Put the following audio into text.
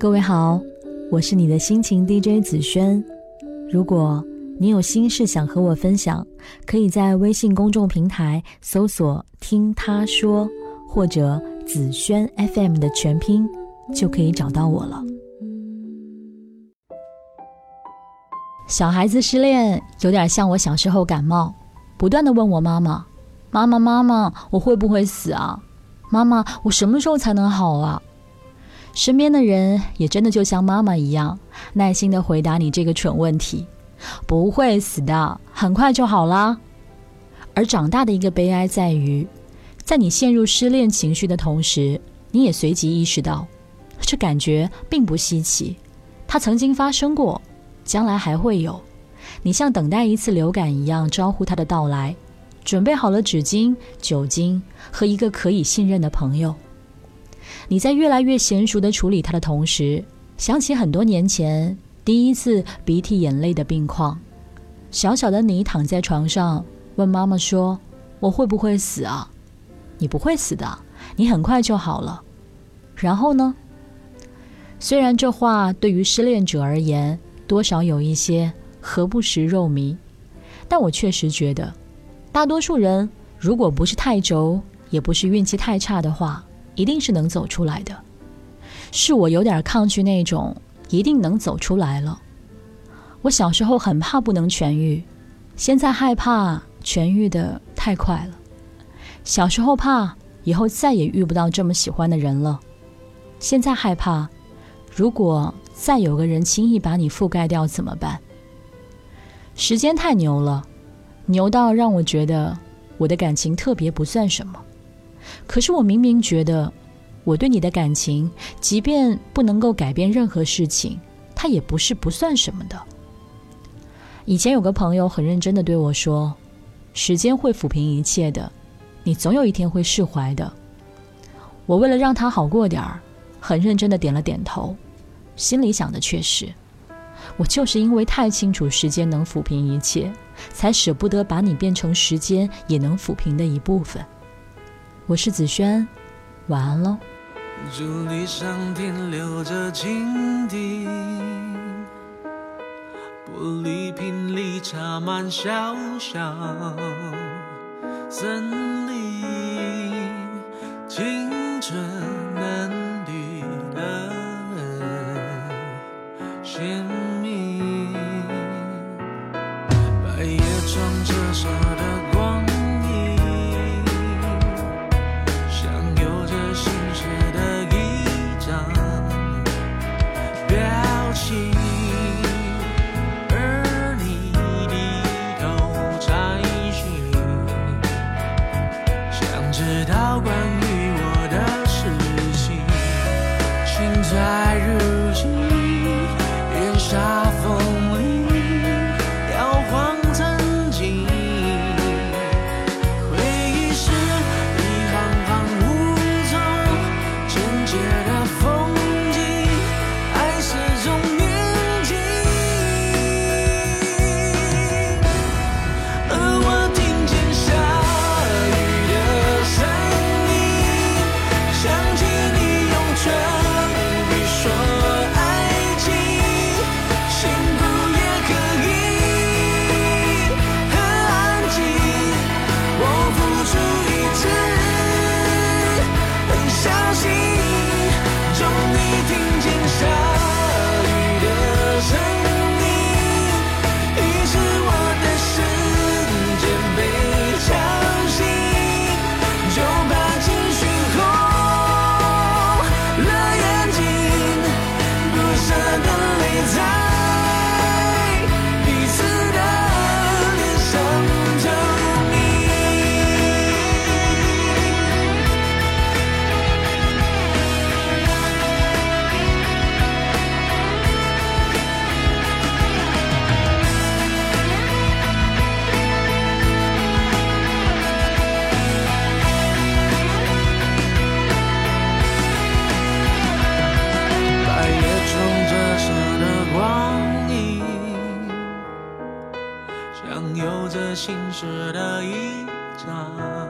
各位好，我是你的心情 DJ 紫萱。如果你有心事想和我分享，可以在微信公众平台搜索“听他说”或者“紫萱 FM” 的全拼，就可以找到我了。小孩子失恋有点像我小时候感冒，不断的问我妈妈：“妈妈，妈妈，我会不会死啊？妈妈，我什么时候才能好啊？”身边的人也真的就像妈妈一样，耐心的回答你这个蠢问题：“不会死的，很快就好啦。”而长大的一个悲哀在于，在你陷入失恋情绪的同时，你也随即意识到，这感觉并不稀奇，它曾经发生过，将来还会有。你像等待一次流感一样招呼它的到来，准备好了纸巾、酒精和一个可以信任的朋友。你在越来越娴熟地处理它的同时，想起很多年前第一次鼻涕眼泪的病况。小小的你躺在床上，问妈妈说：“我会不会死啊？”“你不会死的，你很快就好了。”然后呢？虽然这话对于失恋者而言多少有一些何不食肉糜，但我确实觉得，大多数人如果不是太轴，也不是运气太差的话。一定是能走出来的，是我有点抗拒那种一定能走出来了。我小时候很怕不能痊愈，现在害怕痊愈的太快了。小时候怕以后再也遇不到这么喜欢的人了，现在害怕如果再有个人轻易把你覆盖掉怎么办？时间太牛了，牛到让我觉得我的感情特别不算什么。可是我明明觉得，我对你的感情，即便不能够改变任何事情，它也不是不算什么的。以前有个朋友很认真的对我说：“时间会抚平一切的，你总有一天会释怀的。”我为了让他好过点儿，很认真的点了点头，心里想的却是：我就是因为太清楚时间能抚平一切，才舍不得把你变成时间也能抚平的一部分。我是子轩，晚安喽。竹篱上停留着蜻蜓，玻璃瓶里插满小小森林，青春嫩绿的鲜明，白叶窗折射的。心事的一张。